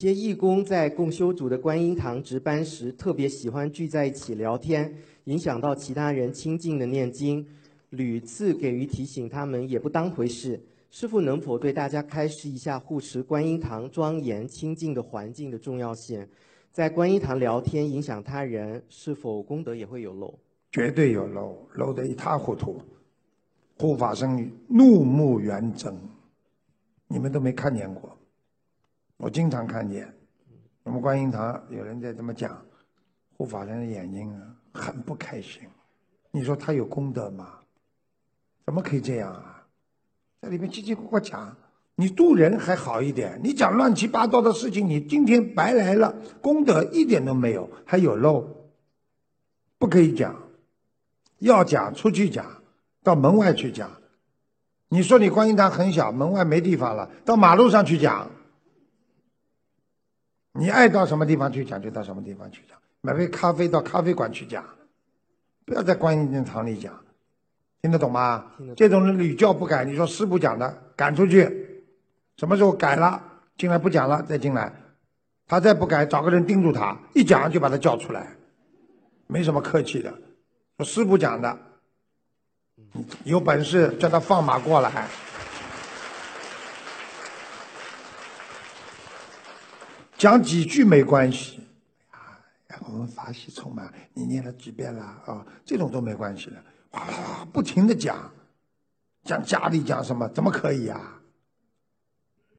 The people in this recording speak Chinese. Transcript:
些义工在共修组的观音堂值班时，特别喜欢聚在一起聊天，影响到其他人清静的念经，屡次给予提醒，他们也不当回事。师父能否对大家开示一下护持观音堂庄严清净的环境的重要性？在观音堂聊天影响他人，是否功德也会有漏？绝对有漏，漏得一塌糊涂。护法僧怒目圆睁，你们都没看见过。我经常看见，我们观音堂有人在这么讲，护法人的眼睛啊很不开心。你说他有功德吗？怎么可以这样啊？在里面叽叽呱呱讲，你渡人还好一点，你讲乱七八糟的事情，你今天白来了，功德一点都没有，还有漏，不可以讲。要讲出去讲，到门外去讲。你说你观音堂很小，门外没地方了，到马路上去讲。你爱到什么地方去讲，就到什么地方去讲。买杯咖啡到咖啡馆去讲，不要在观音堂里讲，听得懂吗？这种人屡教不改，你说师傅讲的，赶出去。什么时候改了，进来不讲了，再进来。他再不改，找个人盯住他，一讲就把他叫出来，没什么客气的。说师傅讲的，有本事叫他放马过来。讲几句没关系，啊，然后，我们法喜充满，你念了几遍了啊？这种都没关系了，哗啦啦不停的讲，讲家里讲什么，怎么可以啊？